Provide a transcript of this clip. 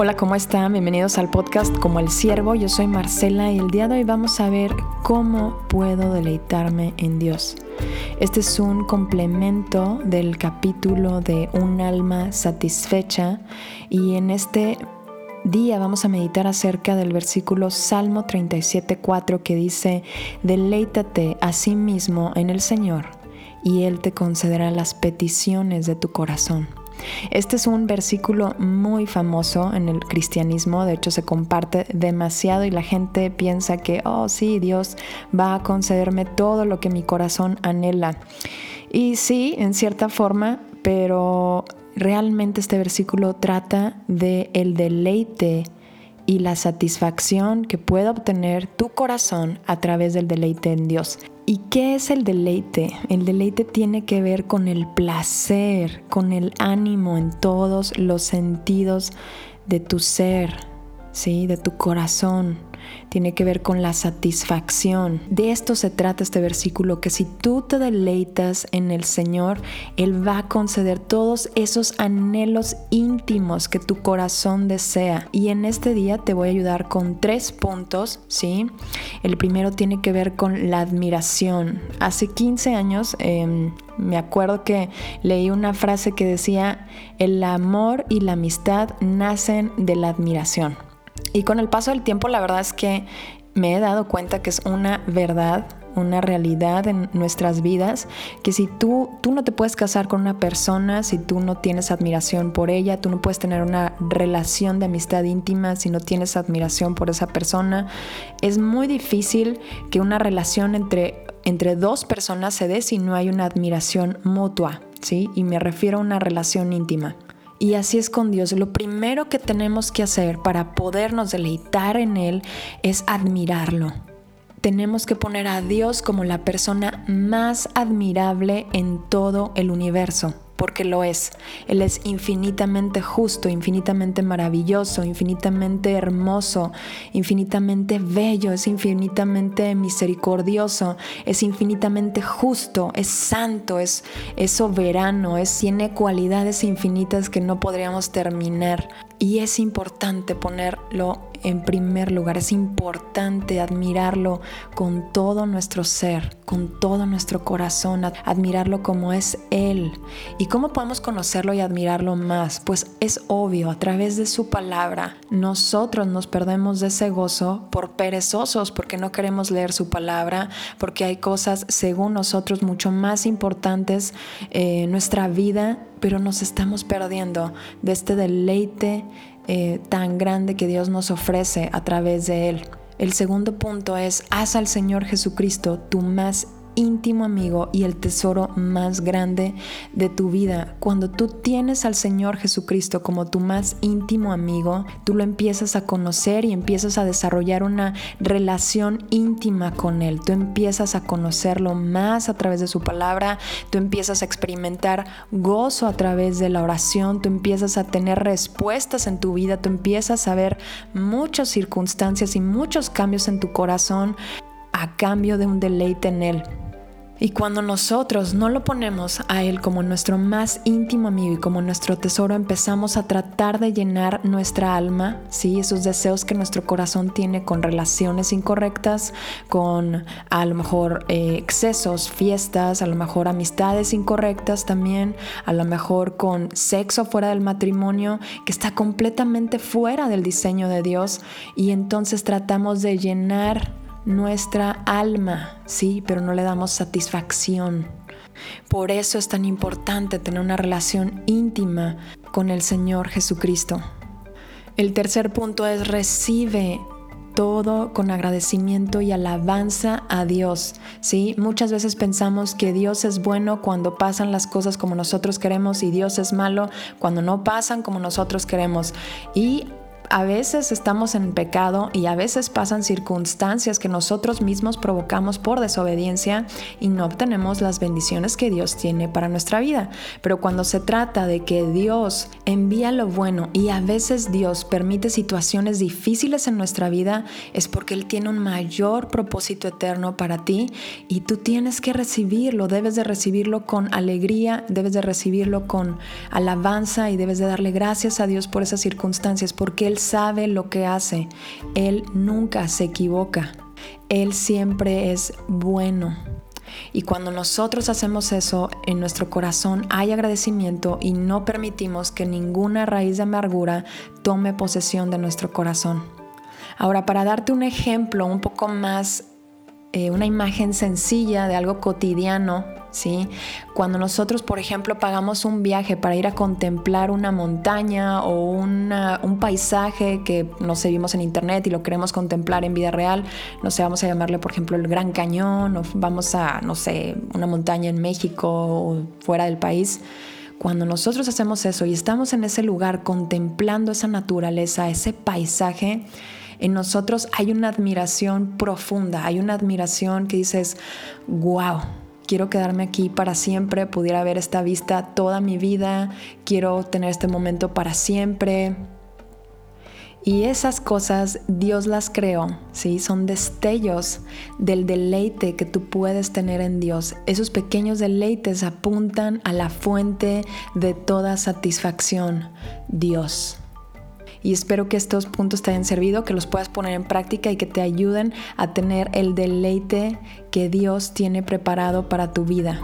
Hola, ¿cómo están? Bienvenidos al podcast Como el Siervo. Yo soy Marcela y el día de hoy vamos a ver cómo puedo deleitarme en Dios. Este es un complemento del capítulo de Un alma satisfecha y en este día vamos a meditar acerca del versículo Salmo 37.4 que dice, deleítate a sí mismo en el Señor y Él te concederá las peticiones de tu corazón. Este es un versículo muy famoso en el cristianismo, de hecho se comparte demasiado y la gente piensa que, oh sí, Dios va a concederme todo lo que mi corazón anhela. Y sí, en cierta forma, pero realmente este versículo trata de el deleite y la satisfacción que puede obtener tu corazón a través del deleite en Dios. ¿Y qué es el deleite? El deleite tiene que ver con el placer, con el ánimo en todos los sentidos de tu ser, ¿sí? de tu corazón tiene que ver con la satisfacción. De esto se trata este versículo, que si tú te deleitas en el Señor, Él va a conceder todos esos anhelos íntimos que tu corazón desea. Y en este día te voy a ayudar con tres puntos, ¿sí? El primero tiene que ver con la admiración. Hace 15 años... Em, me acuerdo que leí una frase que decía, el amor y la amistad nacen de la admiración. Y con el paso del tiempo la verdad es que me he dado cuenta que es una verdad, una realidad en nuestras vidas, que si tú, tú no te puedes casar con una persona, si tú no tienes admiración por ella, tú no puedes tener una relación de amistad íntima si no tienes admiración por esa persona, es muy difícil que una relación entre, entre dos personas se dé si no hay una admiración mutua, ¿sí? Y me refiero a una relación íntima. Y así es con Dios. Lo primero que tenemos que hacer para podernos deleitar en Él es admirarlo. Tenemos que poner a Dios como la persona más admirable en todo el universo porque lo es. Él es infinitamente justo, infinitamente maravilloso, infinitamente hermoso, infinitamente bello, es infinitamente misericordioso, es infinitamente justo, es santo, es, es soberano, es, tiene cualidades infinitas que no podríamos terminar. Y es importante ponerlo en primer lugar, es importante admirarlo con todo nuestro ser, con todo nuestro corazón, admirarlo como es Él. ¿Y cómo podemos conocerlo y admirarlo más? Pues es obvio, a través de su palabra. Nosotros nos perdemos de ese gozo por perezosos, porque no queremos leer su palabra, porque hay cosas, según nosotros, mucho más importantes en nuestra vida, pero nos estamos perdiendo de este deleite eh, tan grande que Dios nos ofrece a través de Él. El segundo punto es, haz al Señor Jesucristo tu más íntimo amigo y el tesoro más grande de tu vida. Cuando tú tienes al Señor Jesucristo como tu más íntimo amigo, tú lo empiezas a conocer y empiezas a desarrollar una relación íntima con Él. Tú empiezas a conocerlo más a través de su palabra, tú empiezas a experimentar gozo a través de la oración, tú empiezas a tener respuestas en tu vida, tú empiezas a ver muchas circunstancias y muchos cambios en tu corazón a cambio de un deleite en Él. Y cuando nosotros no lo ponemos a Él como nuestro más íntimo amigo y como nuestro tesoro, empezamos a tratar de llenar nuestra alma, ¿sí? esos deseos que nuestro corazón tiene con relaciones incorrectas, con a lo mejor eh, excesos, fiestas, a lo mejor amistades incorrectas también, a lo mejor con sexo fuera del matrimonio, que está completamente fuera del diseño de Dios. Y entonces tratamos de llenar nuestra alma, sí, pero no le damos satisfacción. Por eso es tan importante tener una relación íntima con el Señor Jesucristo. El tercer punto es recibe todo con agradecimiento y alabanza a Dios. ¿sí? Muchas veces pensamos que Dios es bueno cuando pasan las cosas como nosotros queremos y Dios es malo cuando no pasan como nosotros queremos. Y a veces estamos en pecado y a veces pasan circunstancias que nosotros mismos provocamos por desobediencia y no obtenemos las bendiciones que Dios tiene para nuestra vida. Pero cuando se trata de que Dios envía lo bueno y a veces Dios permite situaciones difíciles en nuestra vida, es porque Él tiene un mayor propósito eterno para ti y tú tienes que recibirlo, debes de recibirlo con alegría, debes de recibirlo con alabanza y debes de darle gracias a Dios por esas circunstancias porque Él sabe lo que hace. Él nunca se equivoca. Él siempre es bueno. Y cuando nosotros hacemos eso, en nuestro corazón hay agradecimiento y no permitimos que ninguna raíz de amargura tome posesión de nuestro corazón. Ahora, para darte un ejemplo un poco más, eh, una imagen sencilla de algo cotidiano ¿sí? Cuando nosotros, por ejemplo, pagamos un viaje para ir a contemplar una montaña o un paisaje que nos vimos en internet y lo queremos contemplar en vida real, no sé, vamos a llamarle, por ejemplo, el Gran Cañón o vamos a, no sé, una montaña en México o fuera del país. Cuando nosotros hacemos eso y estamos en ese lugar contemplando esa naturaleza, ese paisaje, en nosotros hay una admiración profunda, hay una admiración que dices, wow, quiero quedarme aquí para siempre, pudiera ver esta vista toda mi vida, quiero tener este momento para siempre. Y esas cosas Dios las creó, ¿sí? Son destellos del deleite que tú puedes tener en Dios. Esos pequeños deleites apuntan a la fuente de toda satisfacción, Dios y espero que estos puntos te hayan servido, que los puedas poner en práctica y que te ayuden a tener el deleite que Dios tiene preparado para tu vida.